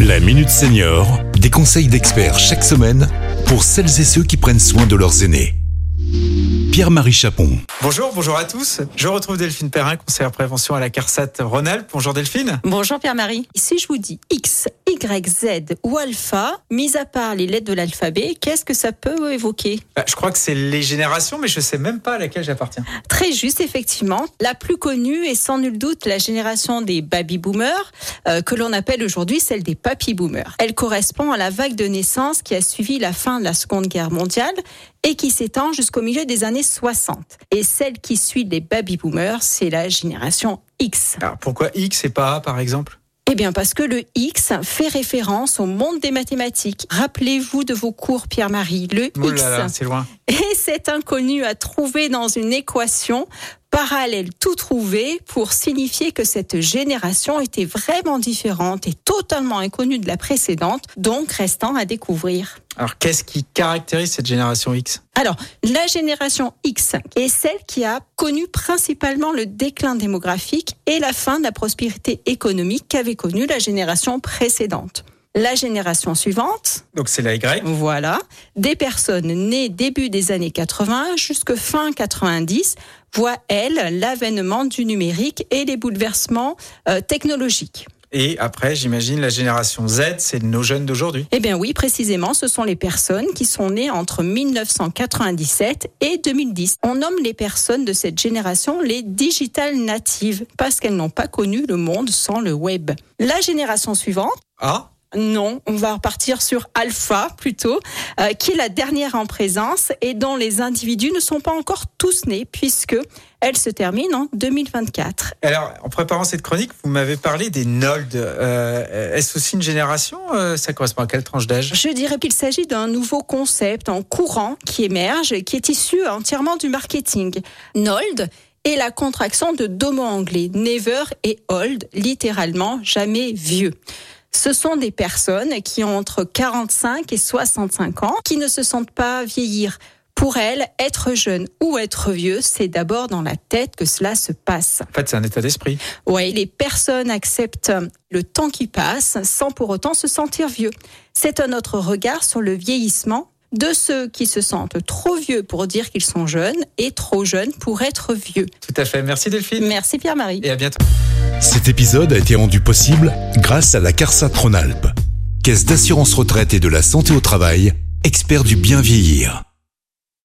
La Minute Senior, des conseils d'experts chaque semaine pour celles et ceux qui prennent soin de leurs aînés. Pierre-Marie Chapon. Bonjour, bonjour à tous. Je retrouve Delphine Perrin, conseillère prévention à la CARSAT Rhône-Alpes. Bonjour Delphine. Bonjour Pierre-Marie. Si je vous dis X, Y, Z ou alpha, mis à part les lettres de l'alphabet, qu'est-ce que ça peut évoquer? Bah, je crois que c'est les générations, mais je sais même pas à laquelle j'appartiens. Très juste, effectivement. La plus connue est sans nul doute la génération des baby boomers, euh, que l'on appelle aujourd'hui celle des papy boomers. Elle correspond à la vague de naissance qui a suivi la fin de la Seconde Guerre mondiale et qui s'étend jusqu'au milieu des années 60. Et celle qui suit les baby boomers, c'est la génération X. Alors pourquoi X et pas A par exemple? Eh bien parce que le X fait référence au monde des mathématiques. Rappelez-vous de vos cours Pierre-Marie, le Oh X. là là, c'est loin. Et cet inconnu à trouver dans une équation parallèle tout trouvé pour signifier que cette génération était vraiment différente et totalement inconnue de la précédente, donc restant à découvrir. Alors qu'est-ce qui caractérise cette génération X? Alors, la génération X est celle qui a connu principalement le déclin démographique et la fin de la prospérité économique qu'avait connue la génération précédente. La génération suivante, Donc c'est la Y. voilà, des personnes nées début des années 80 jusque fin 90 voient, elles, l'avènement du numérique et les bouleversements euh, technologiques. Et après, j'imagine la génération Z, c'est nos jeunes d'aujourd'hui. Eh bien oui, précisément, ce sont les personnes qui sont nées entre 1997 et 2010. On nomme les personnes de cette génération les digital natives parce qu'elles n'ont pas connu le monde sans le web. La génération suivante, A non, on va repartir sur Alpha plutôt, euh, qui est la dernière en présence et dont les individus ne sont pas encore tous nés puisque elle se termine en 2024. Alors, en préparant cette chronique, vous m'avez parlé des Nold. Euh, Est-ce aussi une génération Euh, Ça correspond à quelle tranche d'âge? Je dirais qu'il s'agit d'un nouveau concept en courant qui émerge, qui est issu entièrement du marketing. Nold est la contraction de deux mots anglais, never et old, littéralement jamais vieux. Ce sont des personnes qui ont entre 45 et 65 ans, qui ne se sentent pas vieillir. Pour elles, être jeune ou être vieux, c'est d'abord dans la tête que cela se passe. En fait, c'est un état d'esprit. Ouais, les personnes acceptent le temps qui passe sans pour autant se sentir vieux. C'est un autre regard sur le vieillissement de ceux qui se sentent trop vieux pour dire qu'ils sont jeunes et trop jeunes pour être vieux. Tout à fait. Merci Delphine. Merci Pierre-Marie. Et à bientôt. Cet épisode a été rendu possible grâce à la CARSAT Rhône-Alpes, Caisse d'assurance retraite et de la santé au travail, expert du bien vieillir.